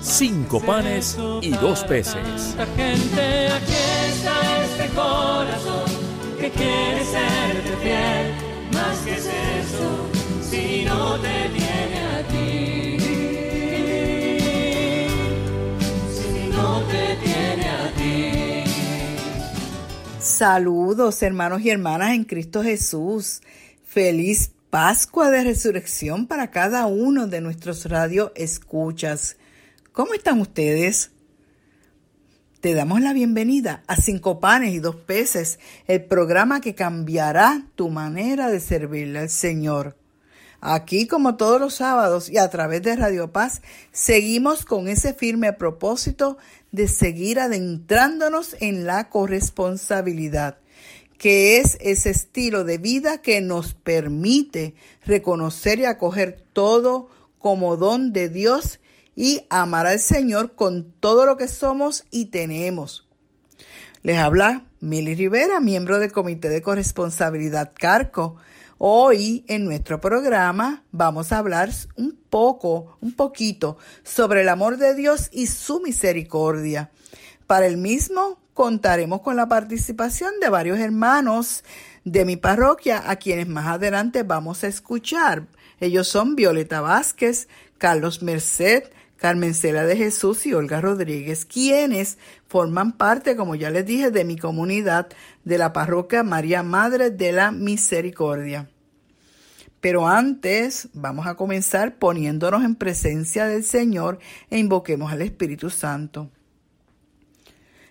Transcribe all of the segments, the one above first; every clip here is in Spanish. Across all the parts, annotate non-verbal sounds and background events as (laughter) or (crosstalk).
cinco panes y dos peces. Gente, aquí está este corazón que quiere serte fiel. Más que es eso, si no te tiene a ti. Si no te tiene a ti. Saludos hermanos y hermanas en Cristo Jesús. Feliz Pascua de Resurrección para cada uno de nuestros radio escuchas. ¿Cómo están ustedes? Te damos la bienvenida a Cinco Panes y Dos Peces, el programa que cambiará tu manera de servirle al Señor. Aquí, como todos los sábados y a través de Radio Paz, seguimos con ese firme propósito de seguir adentrándonos en la corresponsabilidad, que es ese estilo de vida que nos permite reconocer y acoger todo como don de Dios y amar al Señor con todo lo que somos y tenemos. Les habla Mili Rivera, miembro del Comité de Corresponsabilidad Carco. Hoy en nuestro programa vamos a hablar un poco, un poquito sobre el amor de Dios y su misericordia. Para el mismo contaremos con la participación de varios hermanos de mi parroquia a quienes más adelante vamos a escuchar. Ellos son Violeta Vázquez, Carlos Merced, Carmen Cela de Jesús y Olga Rodríguez, quienes forman parte, como ya les dije, de mi comunidad de la parroquia María Madre de la Misericordia. Pero antes vamos a comenzar poniéndonos en presencia del Señor e invoquemos al Espíritu Santo.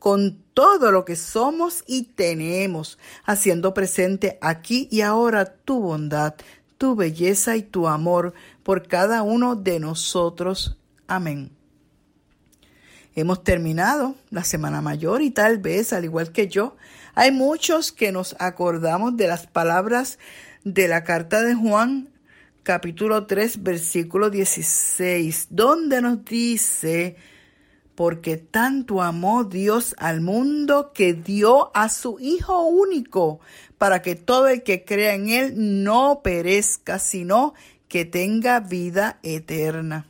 con todo lo que somos y tenemos, haciendo presente aquí y ahora tu bondad, tu belleza y tu amor por cada uno de nosotros. Amén. Hemos terminado la Semana Mayor y tal vez, al igual que yo, hay muchos que nos acordamos de las palabras de la carta de Juan capítulo 3 versículo 16, donde nos dice, porque tanto amó Dios al mundo que dio a su Hijo único, para que todo el que crea en Él no perezca, sino que tenga vida eterna.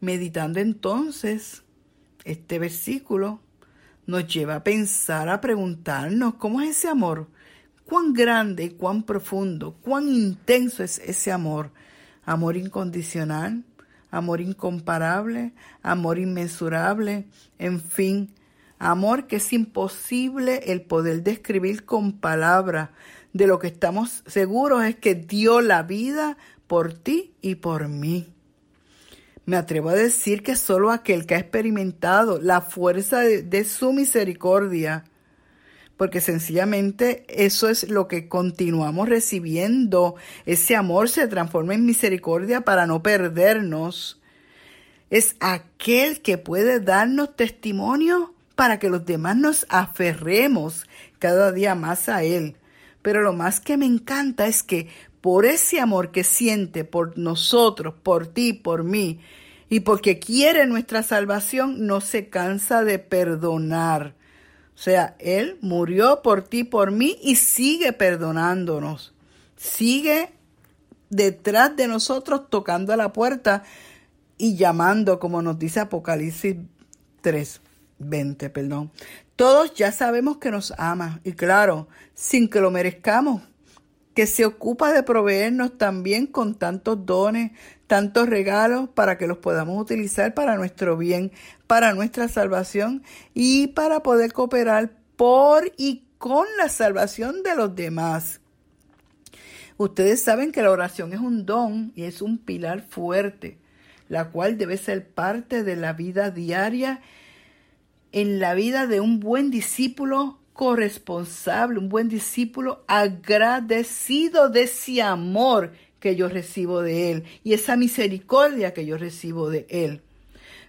Meditando entonces este versículo, nos lleva a pensar, a preguntarnos, ¿cómo es ese amor? ¿Cuán grande y cuán profundo, cuán intenso es ese amor? Amor incondicional, amor incomparable, amor inmensurable, en fin, amor que es imposible el poder describir con palabras. De lo que estamos seguros es que dio la vida por ti y por mí. Me atrevo a decir que solo aquel que ha experimentado la fuerza de, de su misericordia, porque sencillamente eso es lo que continuamos recibiendo. Ese amor se transforma en misericordia para no perdernos. Es aquel que puede darnos testimonio para que los demás nos aferremos cada día más a Él. Pero lo más que me encanta es que por ese amor que siente por nosotros, por ti, por mí, y porque quiere nuestra salvación, no se cansa de perdonar. O sea, Él murió por ti, por mí y sigue perdonándonos. Sigue detrás de nosotros tocando a la puerta y llamando, como nos dice Apocalipsis 3, 20, perdón. Todos ya sabemos que nos ama y claro, sin que lo merezcamos, que se ocupa de proveernos también con tantos dones, tantos regalos para que los podamos utilizar para nuestro bien, para nuestra salvación y para poder cooperar por y con la salvación de los demás. Ustedes saben que la oración es un don y es un pilar fuerte, la cual debe ser parte de la vida diaria en la vida de un buen discípulo corresponsable, un buen discípulo agradecido de ese amor que yo recibo de Él y esa misericordia que yo recibo de Él.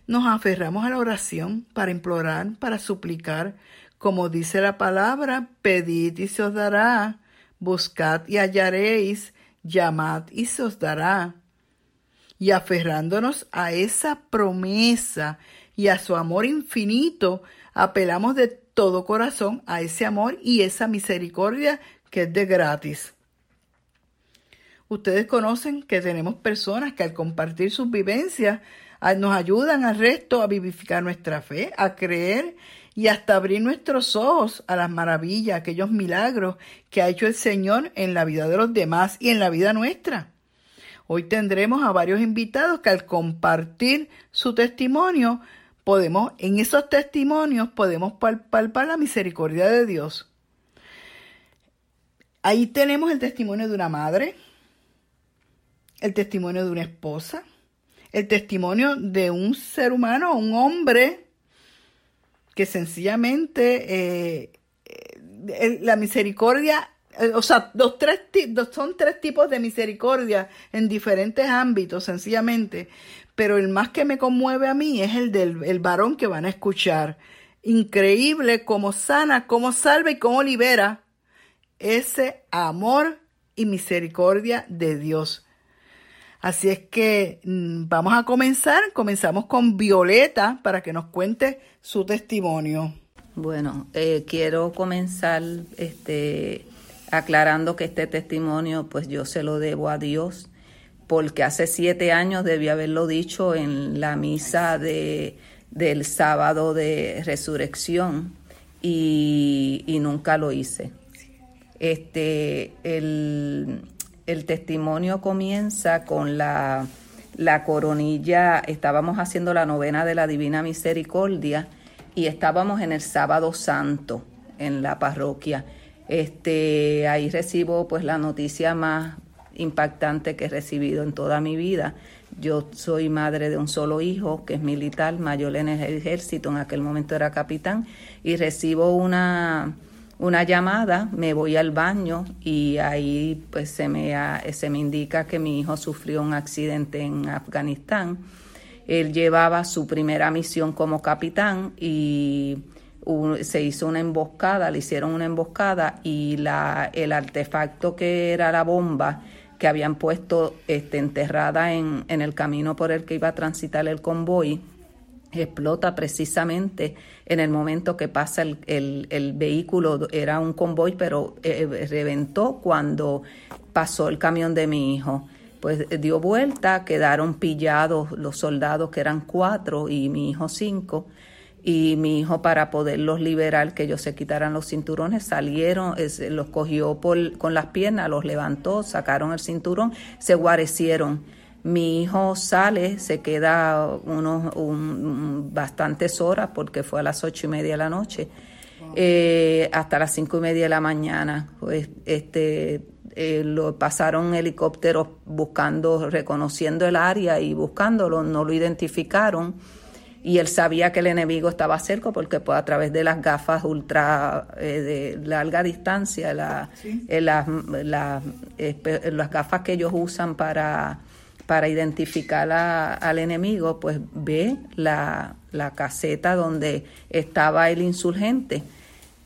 Nos aferramos a la oración para implorar, para suplicar, como dice la palabra, pedid y se os dará, buscad y hallaréis, llamad y se os dará. Y aferrándonos a esa promesa y a su amor infinito, apelamos de todo corazón a ese amor y esa misericordia que es de gratis. Ustedes conocen que tenemos personas que al compartir sus vivencias nos ayudan al resto a vivificar nuestra fe, a creer y hasta abrir nuestros ojos a las maravillas, aquellos milagros que ha hecho el Señor en la vida de los demás y en la vida nuestra. Hoy tendremos a varios invitados que al compartir su testimonio, podemos, en esos testimonios podemos palpar la misericordia de Dios. Ahí tenemos el testimonio de una madre, el testimonio de una esposa, el testimonio de un ser humano, un hombre que sencillamente eh, eh, la misericordia, eh, o sea, dos, tres, son tres tipos de misericordia en diferentes ámbitos, sencillamente, pero el más que me conmueve a mí es el del el varón que van a escuchar. Increíble cómo sana, cómo salva y cómo libera ese amor y misericordia de Dios. Así es que mm, vamos a comenzar. Comenzamos con Violeta para que nos cuente su testimonio. Bueno, eh, quiero comenzar este, aclarando que este testimonio pues yo se lo debo a Dios porque hace siete años debí haberlo dicho en la misa de, del sábado de resurrección y, y nunca lo hice. Este, el, el testimonio comienza con la, la coronilla, estábamos haciendo la novena de la Divina Misericordia y estábamos en el sábado santo en la parroquia. Este, ahí recibo pues la noticia más impactante que he recibido en toda mi vida. Yo soy madre de un solo hijo que es militar, mayor en el ejército, en aquel momento era capitán, y recibo una una llamada, me voy al baño y ahí pues se me, se me indica que mi hijo sufrió un accidente en Afganistán. Él llevaba su primera misión como capitán y se hizo una emboscada, le hicieron una emboscada y la, el artefacto que era la bomba que habían puesto este, enterrada en, en el camino por el que iba a transitar el convoy, explota precisamente en el momento que pasa el, el, vehículo, era un convoy, pero eh, reventó cuando pasó el camión de mi hijo. Pues eh, dio vuelta, quedaron pillados los soldados que eran cuatro y mi hijo cinco. Y mi hijo para poderlos liberar, que ellos se quitaran los cinturones, salieron, los cogió con las piernas, los levantó, sacaron el cinturón, se guarecieron mi hijo sale, se queda unos bastantes horas porque fue a las ocho y media de la noche, eh, hasta las cinco y media de la mañana. Pues, este, eh, lo pasaron helicópteros buscando, reconociendo el área y buscándolo, no lo identificaron. Y él sabía que el enemigo estaba cerca porque pues, a través de las gafas ultra eh, de larga distancia, las, las gafas que ellos usan para para identificar al enemigo, pues ve la, caseta donde estaba el insurgente.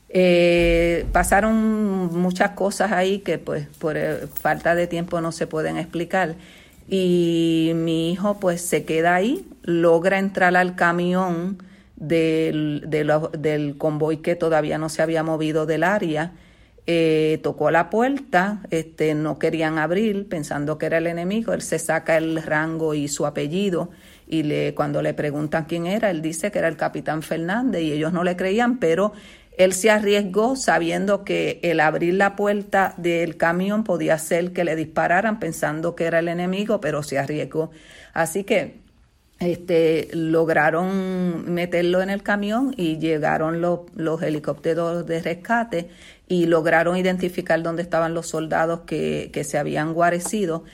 Eh, pasaron muchas cosas ahí que pues por eh, falta de tiempo no se pueden explicar y mi hijo pues se queda ahí, logra entrar al camión del, del convoy que todavía no se había movido del área eh, tocó la puerta, este, no querían abrir pensando que era el enemigo, él se saca el rango y su apellido y le, cuando le preguntan quién era, él dice que era el capitán Fernández y ellos no le creían, pero él se arriesgó sabiendo que el abrir la puerta del camión podía ser que le dispararan pensando que era el enemigo, pero se arriesgó. Así que este, lograron meterlo en el camión y llegaron los, los helicópteros de rescate y lograron identificar dónde estaban los soldados que, que se habían guarecido.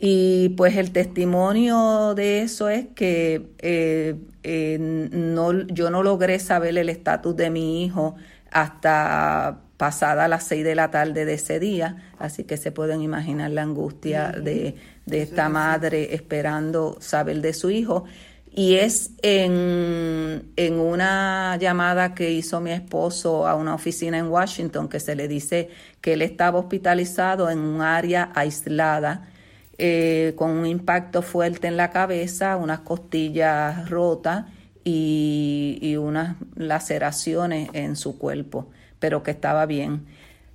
Y pues el testimonio de eso es que eh, eh, no, yo no logré saber el estatus de mi hijo hasta pasada las seis de la tarde de ese día, así que se pueden imaginar la angustia de, de esta madre esperando saber de su hijo. Y es en, en, una llamada que hizo mi esposo a una oficina en Washington que se le dice que él estaba hospitalizado en un área aislada eh, con un impacto fuerte en la cabeza, unas costillas rotas y, y unas laceraciones en su cuerpo, pero que estaba bien.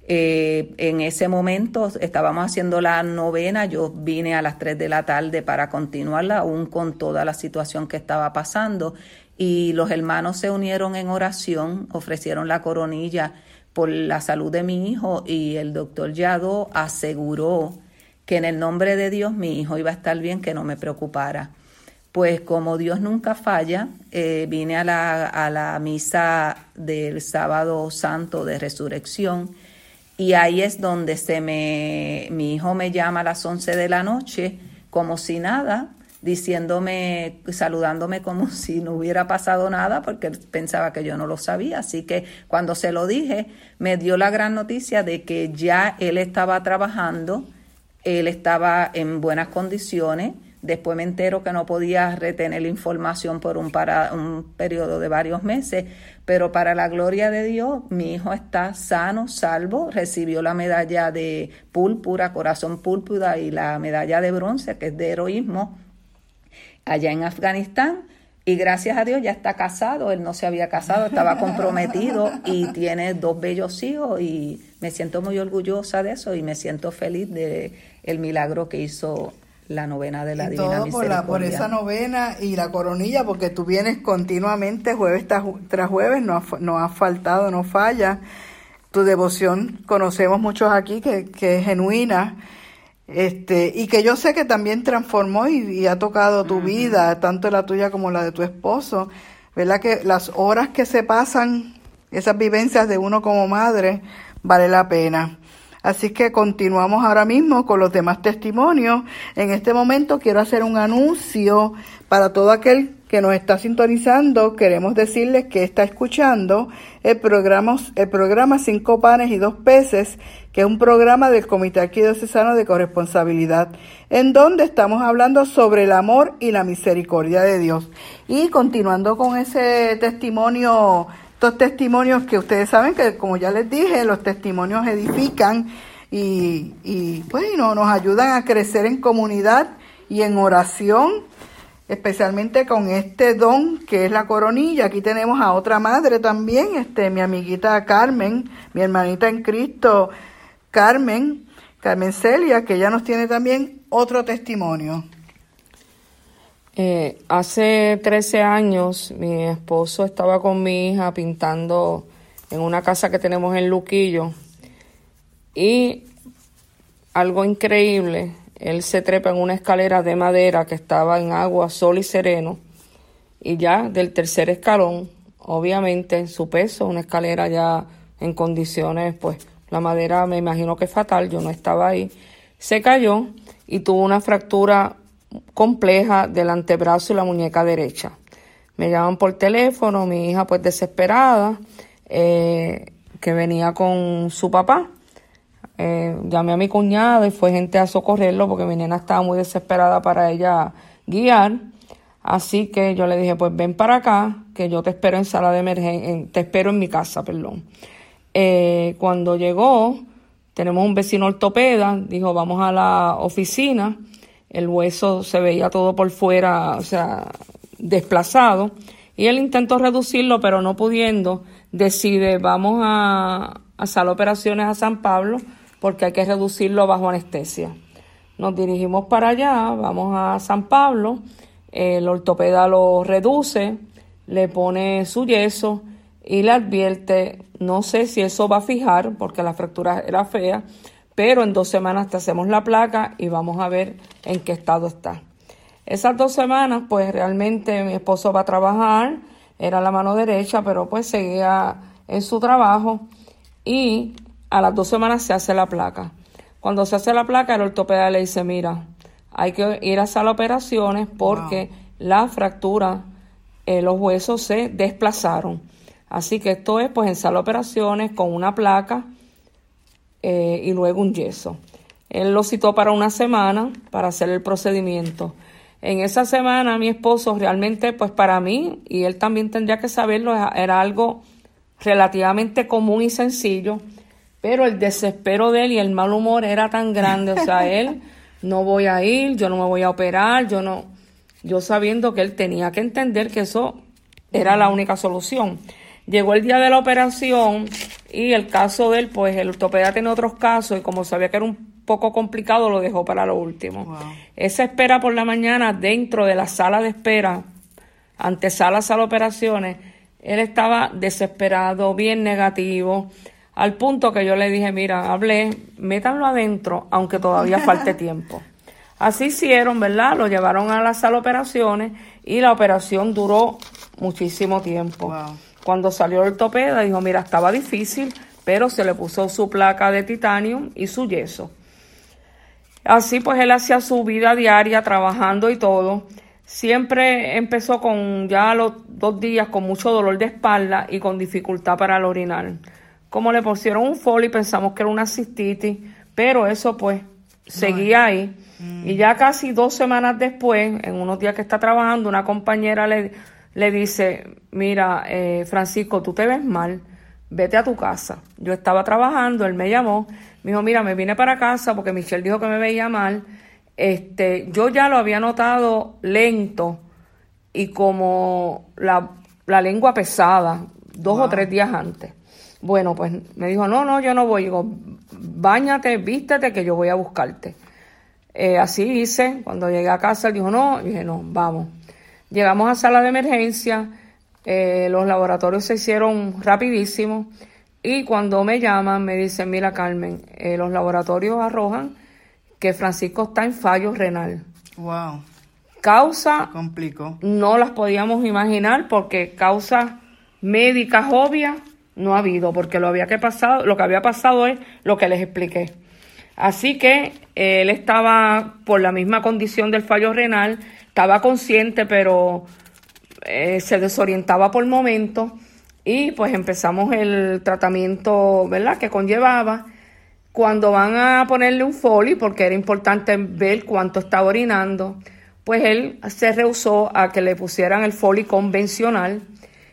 Eh, en ese momento estábamos haciendo la novena, yo vine a las 3 de la tarde para continuarla, aún con toda la situación que estaba pasando, y los hermanos se unieron en oración, ofrecieron la coronilla por la salud de mi hijo y el doctor Yado aseguró que en el nombre de Dios mi hijo iba a estar bien, que no me preocupara. Pues como Dios nunca falla, eh, vine a la, a la misa del sábado santo de resurrección y ahí es donde se me, mi hijo me llama a las 11 de la noche, como si nada, diciéndome, saludándome como (laughs) si no hubiera pasado nada, porque pensaba que yo no lo sabía. Así que cuando se lo dije, me dio la gran noticia de que ya él estaba trabajando, él estaba en buenas condiciones, Después me entero que no podía retener la información por un, para, un periodo de varios meses, pero para la gloria de Dios, mi hijo está sano, salvo, recibió la medalla de púrpura, corazón púrpura y la medalla de bronce, que es de heroísmo, allá en Afganistán. Y gracias a Dios ya está casado, él no se había casado, estaba (laughs) comprometido y tiene dos bellos hijos y me siento muy orgullosa de eso y me siento feliz de el milagro que hizo la novena de la y todo por, la, por esa novena y la coronilla, porque tú vienes continuamente jueves tras jueves, no ha, no ha faltado, no falla. Tu devoción, conocemos muchos aquí que, que es genuina, este, y que yo sé que también transformó y, ha tocado tu vida, tanto la tuya como la de tu esposo. ¿Verdad que las horas que se pasan, esas vivencias de uno como madre, vale la pena? Así que continuamos ahora mismo con los demás testimonios. En este momento quiero hacer un anuncio para todo aquel que nos está sintonizando. Queremos decirles que está escuchando el programa, el programa Cinco Panes y Dos Peces, que es un programa del Comité Arquidiocesano de Corresponsabilidad, en donde estamos hablando sobre el amor y la misericordia de Dios. Y continuando con ese testimonio estos testimonios que ustedes saben que, como ya les dije, los testimonios edifican y, y bueno, nos ayudan a crecer en comunidad y en oración, especialmente con este don que es la coronilla. Aquí tenemos a otra madre también, este, mi amiguita Carmen, mi hermanita en Cristo, Carmen, Carmen Celia, que ya nos tiene también otro testimonio. Eh, hace 13 años mi esposo estaba con mi hija pintando en una casa que tenemos en Luquillo y algo increíble, él se trepa en una escalera de madera que estaba en agua, sol y sereno y ya del tercer escalón, obviamente su peso, una escalera ya en condiciones, pues la madera me imagino que fatal, yo no estaba ahí, se cayó y tuvo una fractura compleja del antebrazo y la muñeca derecha. Me llaman por teléfono, mi hija pues desesperada, eh, que venía con su papá. Eh, llamé a mi cuñada y fue gente a socorrerlo porque mi nena estaba muy desesperada para ella guiar. Así que yo le dije, pues ven para acá, que yo te espero en sala de emergencia, te espero en mi casa, perdón. Eh, cuando llegó, tenemos un vecino ortopeda, dijo, vamos a la oficina el hueso se veía todo por fuera, o sea, desplazado. Y él intentó reducirlo, pero no pudiendo, decide, vamos a hacer operaciones a San Pablo porque hay que reducirlo bajo anestesia. Nos dirigimos para allá, vamos a San Pablo, el ortopeda lo reduce, le pone su yeso y le advierte, no sé si eso va a fijar porque la fractura era fea, pero en dos semanas te hacemos la placa y vamos a ver en qué estado está. Esas dos semanas, pues realmente mi esposo va a trabajar, era la mano derecha, pero pues seguía en su trabajo y a las dos semanas se hace la placa. Cuando se hace la placa, el ortopeda le dice, mira, hay que ir a sala operaciones porque la fractura, eh, los huesos se desplazaron. Así que esto es pues en sala operaciones con una placa eh, y luego un yeso. Él lo citó para una semana para hacer el procedimiento. En esa semana mi esposo realmente, pues para mí, y él también tendría que saberlo, era algo relativamente común y sencillo, pero el desespero de él y el mal humor era tan grande, o sea, él (laughs) no voy a ir, yo no me voy a operar, yo no, yo sabiendo que él tenía que entender que eso era la única solución. Llegó el día de la operación y el caso de él, pues el ortopeda tiene otros casos y como sabía que era un poco complicado, lo dejó para lo último. Esa espera por la mañana dentro de la sala de espera, ante sala, sala operaciones, él estaba desesperado, bien negativo, al punto que yo le dije, mira, hablé, métanlo adentro, aunque todavía (laughs) falte tiempo. Así hicieron, ¿verdad? Lo llevaron a la sala de operaciones y la operación duró muchísimo tiempo. Cuando salió el ortopeda, dijo, mira, estaba difícil, pero se le puso su placa de titanio y su yeso. Así pues él hacía su vida diaria trabajando y todo. Siempre empezó con ya los dos días con mucho dolor de espalda y con dificultad para el orinar. Como le pusieron un folio pensamos que era una cistitis, pero eso pues seguía ahí. Mm. Y ya casi dos semanas después, en unos días que está trabajando, una compañera le, le dice, mira, eh, Francisco, tú te ves mal, vete a tu casa. Yo estaba trabajando, él me llamó, me dijo, mira, me vine para casa porque Michelle dijo que me veía mal. Este, yo ya lo había notado lento y como la, lengua pesada, dos o tres días antes. Bueno, pues me dijo, no, no, yo no voy. Digo, bañate, vístete, que yo voy a buscarte. Eh, así hice. Cuando llegué a casa, él dijo, no. dije, no, vamos. Llegamos a sala de emergencia. Eh, los laboratorios se hicieron rapidísimo. Y cuando me llaman, me dicen, mira Carmen, eh, los laboratorios arrojan que Francisco está en fallo renal. Wow. Causa. Complicó. No las podíamos imaginar porque causa médicas obvias no ha habido, porque lo, había que pasado, lo que había pasado es lo que les expliqué. Así que eh, él estaba por la misma condición del fallo renal, estaba consciente, pero eh, se desorientaba por momentos y pues empezamos el tratamiento, ¿verdad?, que conllevaba. Cuando van a ponerle un foli, porque era importante ver cuánto estaba orinando, pues él se rehusó a que le pusieran el foli convencional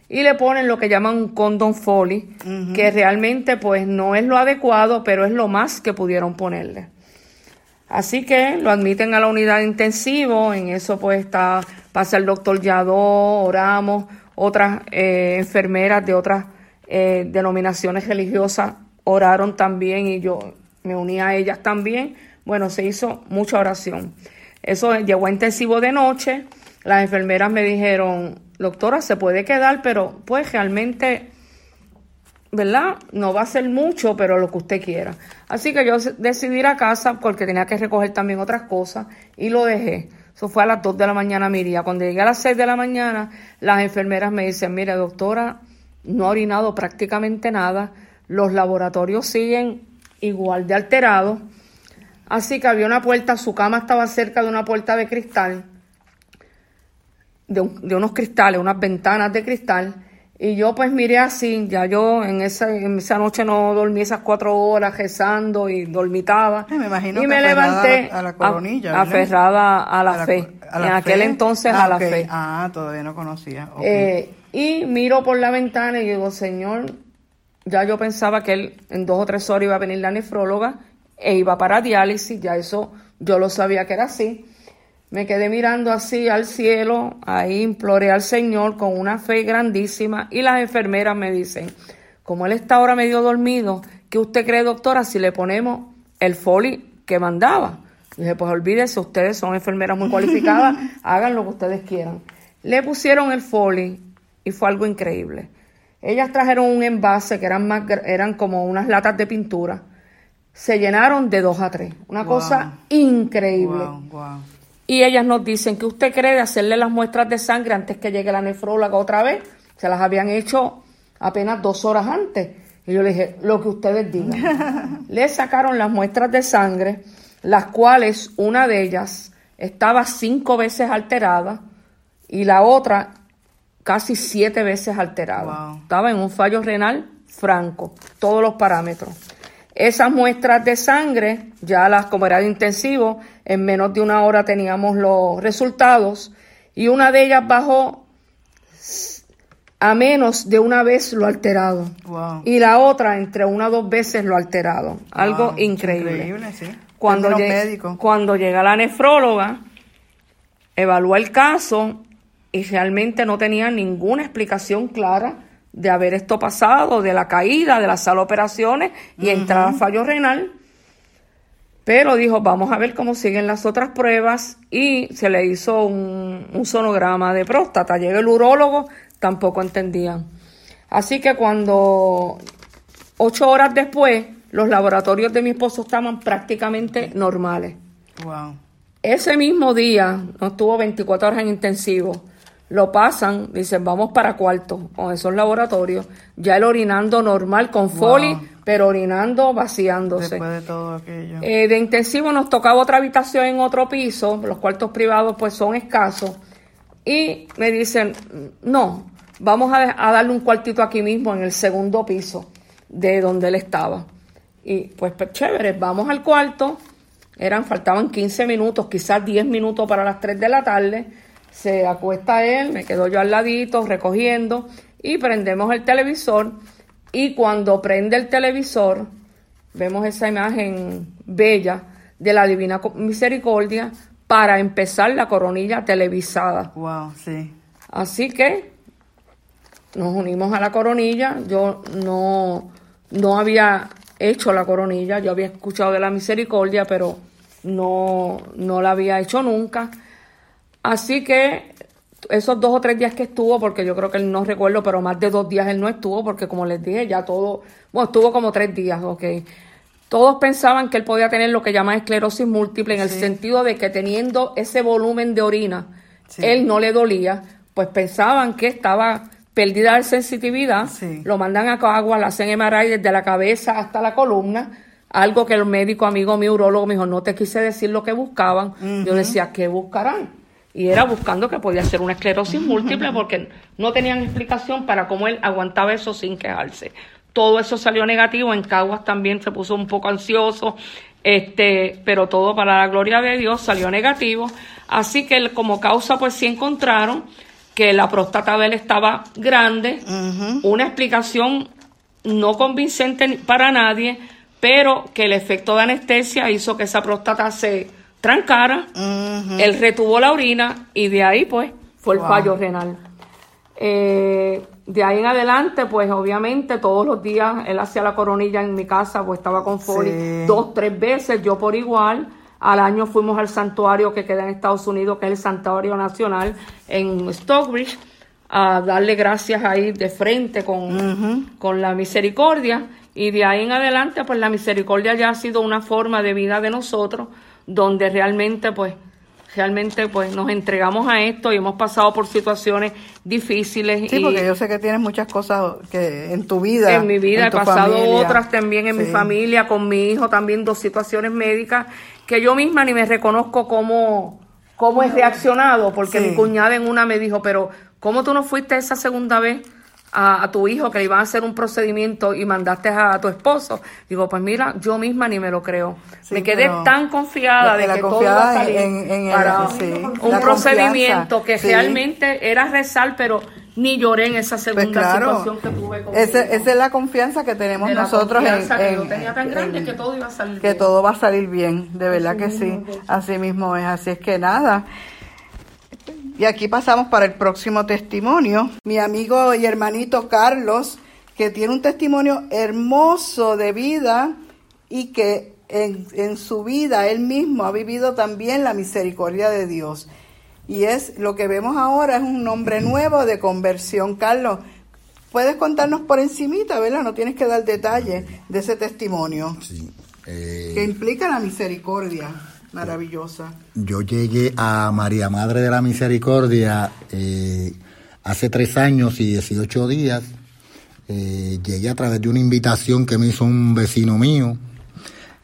y le ponen lo que llaman un condom foli, que realmente pues no es lo adecuado, pero es lo más que pudieron ponerle. Así que lo admiten a la unidad intensivo, en eso pues está, pasa el doctor Yadó, oramos, otras eh, enfermeras de otras eh, denominaciones religiosas oraron también y yo me uní a ellas también. Bueno, se hizo mucha oración. Eso llegó a intensivo de noche. Las enfermeras me dijeron, doctora, se puede quedar, pero pues realmente, ¿verdad? No va a ser mucho, pero lo que usted quiera. Así que yo decidí ir a casa porque tenía que recoger también otras cosas y lo dejé. Eso fue a las 2 de la mañana, Miría. Cuando llegué a las 6 de la mañana, las enfermeras me dicen, mire, doctora, no ha orinado prácticamente nada. Los laboratorios siguen igual de alterados. Así que había una puerta, su cama estaba cerca de una puerta de cristal, de, de unos cristales, unas ventanas de cristal y yo pues miré así, ya yo en esa, en esa noche no dormí esas cuatro horas rezando y dormitaba. me imagino y me levanté a la, coronilla, aferrada a la, fe. en aquel entonces a la fe. Ah, todavía no conocía. Eh, y miro por la ventana y digo, Señor, ya yo pensaba que él en dos o tres horas iba a venir la nefróloga e iba para diálisis, ya eso yo lo sabía que era así. Me quedé mirando así al cielo, ahí imploré al Señor con una fe grandísima y las enfermeras me dicen, como él está ahora medio dormido, ¿qué usted cree, doctora, si le ponemos el foli que mandaba? dije, pues olvídese, ustedes son enfermeras muy cualificadas, (laughs) hagan lo que ustedes quieran. Le pusieron el foli y fue algo increíble. Ellas trajeron un envase que eran, más, eran como unas latas de pintura. Se llenaron de dos a tres. Una cosa increíble. Y ellas nos dicen que usted cree de hacerle las muestras de sangre antes que llegue la nefróloga otra vez. Se las habían hecho apenas dos horas antes. Y yo le dije, lo que ustedes digan. (laughs) le sacaron las muestras de sangre, las cuales una de ellas estaba cinco veces alterada y la otra casi siete veces alterada. Estaba en un fallo renal franco, todos los parámetros. Esas muestras de sangre, ya las como era de intensivo, en menos de una hora teníamos los resultados y una de ellas bajó a menos de una vez lo alterado y la otra entre una o dos veces lo alterado. Algo increíble. cuando, cuando llega la nefróloga, evalúa el caso y realmente no tenía ninguna explicación clara de haber esto pasado, de la caída, de la sala de operaciones y entrar a fallo renal. Pero dijo, vamos a ver cómo siguen las otras pruebas y se le hizo un, un sonograma de próstata. Llega el urólogo, tampoco entendían. Así que cuando ocho horas después, los laboratorios de mi esposo estaban prácticamente normales. Wow. Ese mismo día, no estuvo 24 horas en intensivo, lo pasan, dicen, vamos para cuarto con esos laboratorios, ya el orinando normal con foli, pero orinando vaciándose. Después de todo aquello. Eh, de intensivo nos tocaba otra habitación en otro piso, los cuartos privados pues son escasos, y me dicen, no, vamos a, a darle un cuartito aquí mismo en el segundo piso de donde él estaba. Y pues, pues chévere, vamos al cuarto, eran, faltaban 15 minutos, quizás 10 minutos para las 3 de la tarde se acuesta él, me quedo yo al ladito recogiendo y prendemos el televisor y cuando prende el televisor vemos esa imagen bella de la Divina Misericordia para empezar la coronilla televisada. Wow, sí. Así que nos unimos a la coronilla. Yo no, no había hecho la coronilla, yo había escuchado de la misericordia, pero no, no la había hecho nunca. Así que esos dos o tres días que estuvo, porque yo creo que él no recuerdo, pero más de dos días él no estuvo, porque como les dije, ya todo, bueno, estuvo como tres días, ok. Todos pensaban que él podía tener lo que llaman esclerosis múltiple, en el sentido de que teniendo ese volumen de orina, él no le dolía, pues pensaban que estaba perdida de sensitividad, lo mandan a agua, le hacen MRI desde la cabeza hasta la columna, algo que el médico amigo mi urologo me dijo, no te quise decir lo que buscaban, yo decía, ¿qué buscarán? Y era buscando que podía ser una esclerosis múltiple porque no tenían explicación para cómo él aguantaba eso sin quejarse. Todo eso salió negativo, en Caguas también se puso un poco ansioso, este, pero todo para la gloria de Dios salió negativo. Así que como causa pues sí encontraron que la próstata de él estaba grande, una explicación no convincente para nadie, pero que el efecto de anestesia hizo que esa próstata se trancara, él retuvo la orina y de ahí pues fue el fallo renal. Eh, de ahí en adelante, pues obviamente todos los días él hacía la coronilla en mi casa, pues estaba con Foley dos, tres veces, yo por igual. Al año fuimos al santuario que queda en Estados Unidos, que es el Santuario Nacional en Stockbridge, a darle gracias ahí de frente con, con la misericordia. Y de ahí en adelante, pues la misericordia ya ha sido una forma de vida de nosotros donde realmente pues realmente pues nos entregamos a esto y hemos pasado por situaciones difíciles. Sí, porque yo sé que tienes muchas cosas que en tu vida. En mi vida he pasado otras también en mi familia, con mi hijo también dos situaciones médicas que yo misma ni me reconozco cómo, cómo he reaccionado, porque mi cuñada en una me dijo, pero ¿cómo tú no fuiste esa segunda vez? A, tu hijo que le iban a hacer un procedimiento y mandaste a, tu esposo. Digo, pues mira, yo misma ni me lo creo. me quedé tan confiada de que todo iba a salir en, para un procedimiento que realmente era rezar, pero ni lloré en esa pues segunda situación que tuve con esa es la confianza que tenemos nosotros en, que yo tenía tan grande que todo iba a salir que todo va a salir bien de verdad que sí. así mismo es. Así es que nada y aquí pasamos para el próximo testimonio. Mi amigo y hermanito Carlos, que tiene un testimonio hermoso de vida y que en, su vida él mismo ha vivido también la misericordia de Dios. Y es lo que vemos ahora, es un nombre nuevo de conversión. Carlos, puedes contarnos por encimita, ¿verdad? No tienes que dar detalles de ese testimonio. Sí. Eh, que implica la misericordia. Maravillosa. Yo llegué a María Madre de la Misericordia eh, hace tres años y 18 días. Eh, llegué a través de una invitación que me hizo un vecino mío,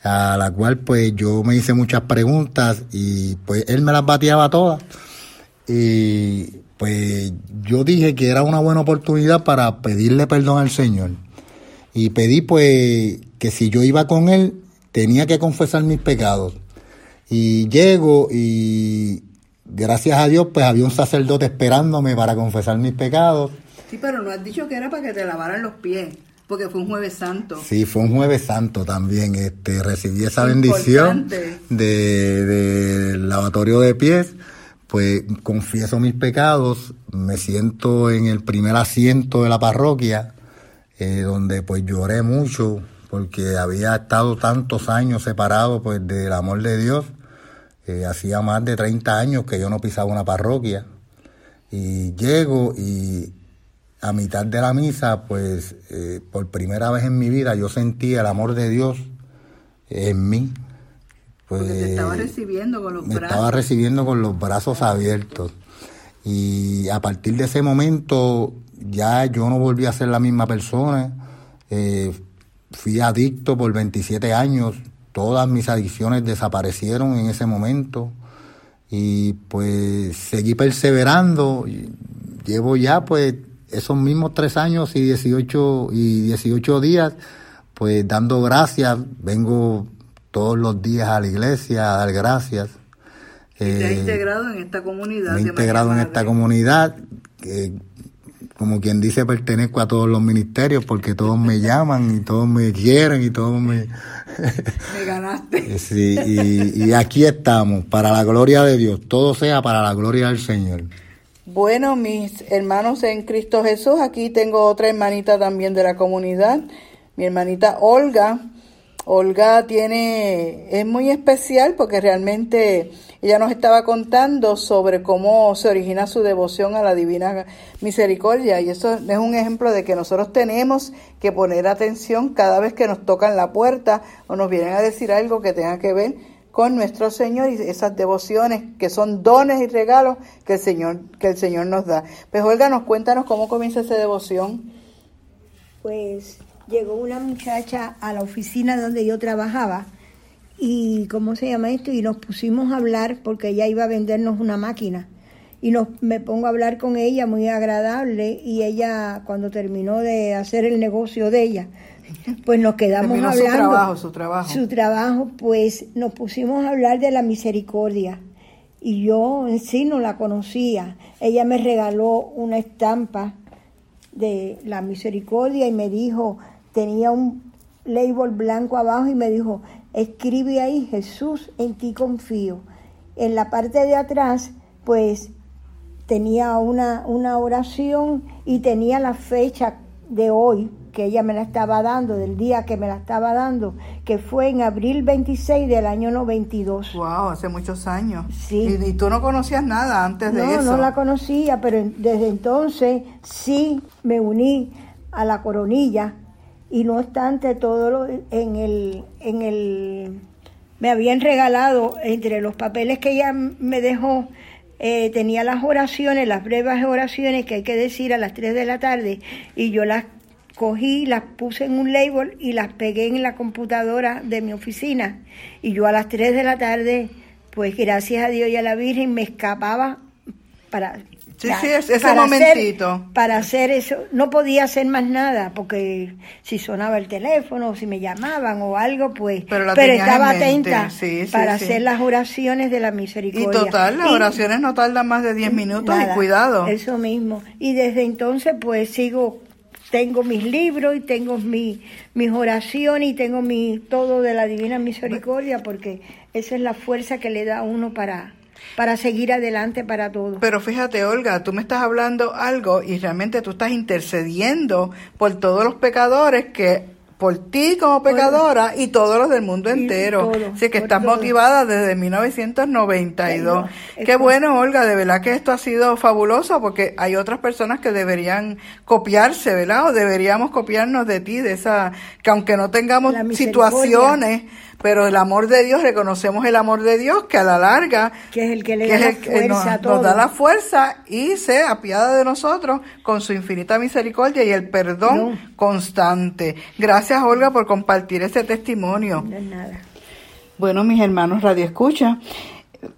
a la cual pues yo me hice muchas preguntas y pues él me las bateaba todas. Y pues yo dije que era una buena oportunidad para pedirle perdón al Señor. Y pedí pues que si yo iba con él tenía que confesar mis pecados. Y llego y gracias a Dios pues había un sacerdote esperándome para confesar mis pecados. Sí, pero no has dicho que era para que te lavaran los pies, porque fue un jueves santo. Sí, fue un jueves santo también. Este, recibí esa bendición Importante. de, del lavatorio de pies. Pues confieso mis pecados, me siento en el primer asiento de la parroquia, eh, donde pues lloré mucho, porque había estado tantos años separado pues del amor de Dios. Eh, hacía más de 30 años que yo no pisaba una parroquia. Y llego y a mitad de la misa, pues eh, por primera vez en mi vida yo sentí el amor de Dios en mí. Pues, Porque te estaba recibiendo con los me brazos. estaba recibiendo con los brazos abiertos. Y a partir de ese momento ya yo no volví a ser la misma persona. Eh, fui adicto por 27 años. Todas mis adicciones desaparecieron en ese momento. Y pues seguí perseverando. Llevo ya pues esos mismos tres años y 18, y 18 días pues dando gracias. Vengo todos los días a la iglesia a dar gracias. Y te has Eh, integrado en esta comunidad. me he integrado en esta comunidad, como quien dice, pertenezco a todos los ministerios porque todos me llaman y todos me quieren y todos me... Me ganaste. (laughs) Sí, y, y aquí estamos, para la gloria de Dios, todo sea para la gloria del Señor. Bueno, mis hermanos en Cristo Jesús, aquí tengo otra hermanita también de la comunidad, mi hermanita Olga. Olga tiene, es muy especial porque realmente ella nos estaba contando sobre cómo se origina su devoción a la divina misericordia y eso es un ejemplo de que nosotros tenemos que poner atención cada vez que nos tocan la puerta o nos vienen a decir algo que tenga que ver con nuestro Señor y esas devociones que son dones y regalos que el Señor que el Señor nos da. Pues Olga, nos cuéntanos cómo comienza esa devoción. Pues llegó una muchacha a la oficina donde yo trabajaba y, ¿cómo se llama esto? Y nos pusimos a hablar porque ella iba a vendernos una máquina. Y nos, me pongo a hablar con ella, muy agradable, y ella, cuando terminó de hacer el negocio de ella, pues nos quedamos Terminó su hablando. trabajo, su trabajo. Su trabajo, pues nos pusimos a hablar de la misericordia. Y yo en sí no la conocía. Ella me regaló una estampa de la misericordia y me dijo, tenía un label blanco abajo y me dijo, escribe ahí, Jesús, en ti confío. En la parte de atrás, pues tenía una, una oración y tenía la fecha de hoy que ella me la estaba dando, del día que me la estaba dando, que fue en abril 26 del año 92. Wow, hace muchos años. Sí. Y, y tú no conocías nada antes de No, eso. no la conocía, pero desde entonces sí me uní a la coronilla y no obstante todo lo, en el en el me habían regalado entre los papeles que ella me dejó eh, tenía las oraciones, las breves oraciones que hay que decir a las 3 de la tarde y yo las cogí, las puse en un label y las pegué en la computadora de mi oficina. Y yo a las 3 de la tarde pues gracias a Dios y a la Virgen me escapaba para Sí, sí, es- ese para hacer- momentito. para hacer eso, no podía hacer más nada, porque si sonaba el teléfono, o si me llamaban o algo, pues, Pero estaba atenta sí, sí, para sí. hacer las oraciones de la Y misericordia. total, las Y- oraciones no tardan más de 10 minutos Nada, y cuidado. Eso mismo. Y desde entonces, pues sigo, tengo mis libros y tengo mi, mis oraciones y tengo mi todo de la Divina Misericordia, porque esa es la fuerza que le da a uno para, para seguir adelante para todo. Pero fíjate, Olga, tú me estás hablando algo y realmente tú estás intercediendo por todos los pecadores que por ti como pecadora y todos los del mundo entero. todo, Así que estás todo. motivada desde 1992. Ay, no, Qué bueno, Olga, de verdad que esto ha sido fabuloso porque hay otras personas que deberían copiarse, ¿verdad? O deberíamos copiarnos de ti, de esa, que aunque no tengamos situaciones, pero el amor de Dios, reconocemos el amor de Dios que a la larga que es el que le que da es la fuerza nos, a nos todo. da la fuerza y se apiada de nosotros con su infinita misericordia y el perdón constante. Gracias Olga por compartir ese testimonio. No es nada. Bueno, mis hermanos Radio Escucha,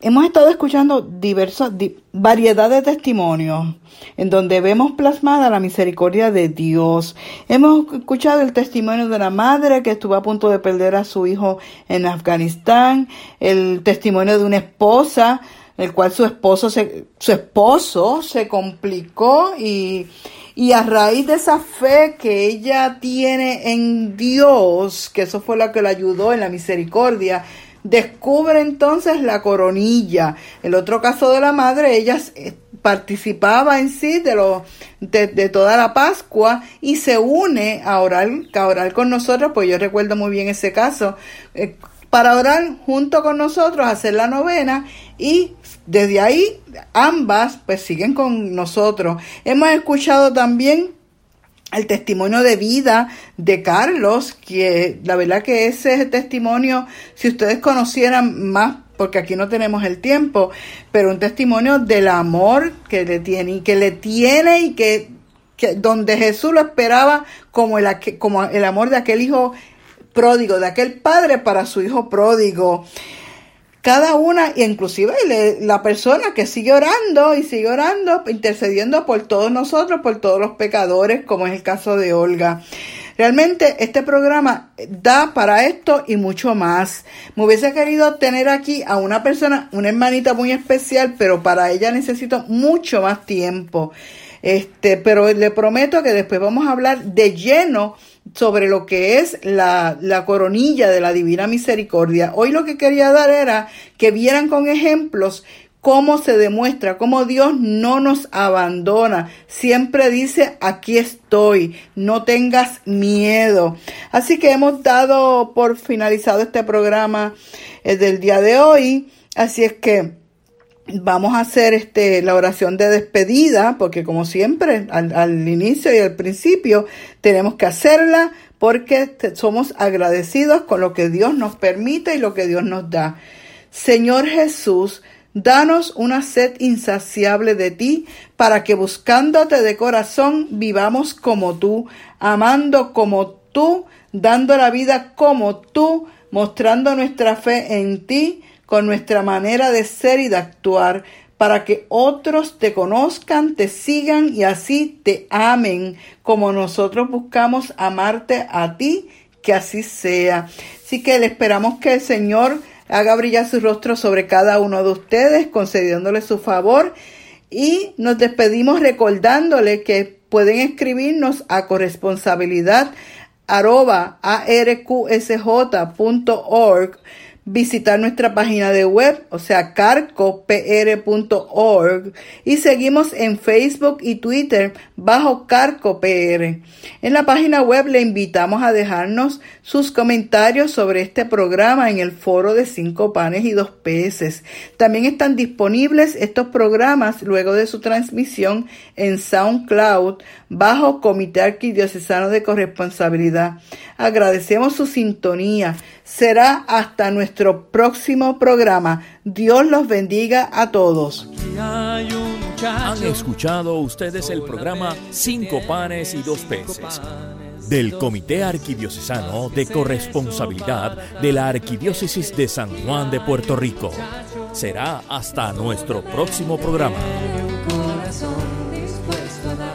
hemos estado escuchando diversas di- variedad de testimonios en donde vemos plasmada la misericordia de Dios. Hemos escuchado el testimonio de la madre que estuvo a punto de perder a su hijo en Afganistán, el testimonio de una esposa el cual su esposo se, su esposo se complicó y, y a raíz de esa fe que ella tiene en Dios, que eso fue lo que le ayudó en la misericordia, descubre entonces la coronilla. El otro caso de la madre, ella eh, participaba en sí de, lo, de, toda la Pascua y se une a orar, a orar con nosotros, pues yo recuerdo muy bien ese caso, eh, para orar junto con nosotros, hacer la novena y desde ahí ambas pues siguen con nosotros. Hemos escuchado también el testimonio de vida de Carlos, que la verdad que ese testimonio, si ustedes conocieran más, porque aquí no tenemos el tiempo, pero un testimonio del amor que le tiene y que le tiene y que, que donde Jesús lo esperaba como el, como el amor de aquel hijo pródigo, de aquel padre para su hijo pródigo cada una, e inclusive la persona que sigue orando y sigue orando, intercediendo por todos nosotros, por todos los pecadores, como es el caso de Olga. Realmente este programa da para esto y mucho más. Me hubiese querido tener aquí a una persona, una hermanita muy especial, pero para ella necesito mucho más tiempo. Este, pero le prometo que después vamos a hablar de lleno sobre lo que es la, la coronilla de la Divina Misericordia. Hoy lo que quería dar era que vieran con ejemplos cómo se demuestra, cómo Dios no nos abandona. Siempre dice, aquí estoy, no tengas miedo. Así que hemos dado por finalizado este programa eh, del día de hoy. Así es que vamos a hacer este la oración de despedida, porque como siempre, al, al inicio y al principio, tenemos que hacerla porque somos agradecidos con lo que Dios nos permite y lo que Dios nos da. Señor Jesús, danos una sed insaciable de ti, para que buscándote de corazón vivamos como tú, amando como tú, dando la vida como tú, mostrando nuestra fe en ti, con nuestra manera de ser y de actuar, para que otros te conozcan, te sigan y así te amen, como nosotros buscamos amarte a ti, que así sea. Así que le esperamos que el Señor haga brillar su rostro sobre cada uno de ustedes, concediéndole su favor. Y nos despedimos recordándole que pueden escribirnos a corresponsabilidad arroba arqsj.org visitar nuestra página de web, o sea, carcopr.org y seguimos en Facebook y Twitter bajo CarcoPR. En la página web le invitamos a dejarnos sus comentarios sobre este programa en el foro de cinco panes y dos peces. También están disponibles estos programas luego de su transmisión en SoundCloud bajo Comité Arquidiocesano de Corresponsabilidad. Agradecemos su sintonía. Será hasta nuestro próximo programa. Dios los bendiga a todos. Han escuchado ustedes el programa Cinco panes y dos peces del Comité Arquidiocesano de Corresponsabilidad de la Arquidiócesis de San Juan de Puerto Rico. Será hasta nuestro próximo programa. un corazón dispuesto a dar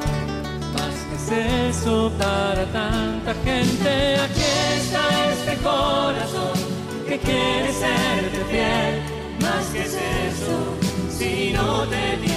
más que es eso para tanta gente. Aquí está este corazón que quiere serte fiel, más que es eso si no te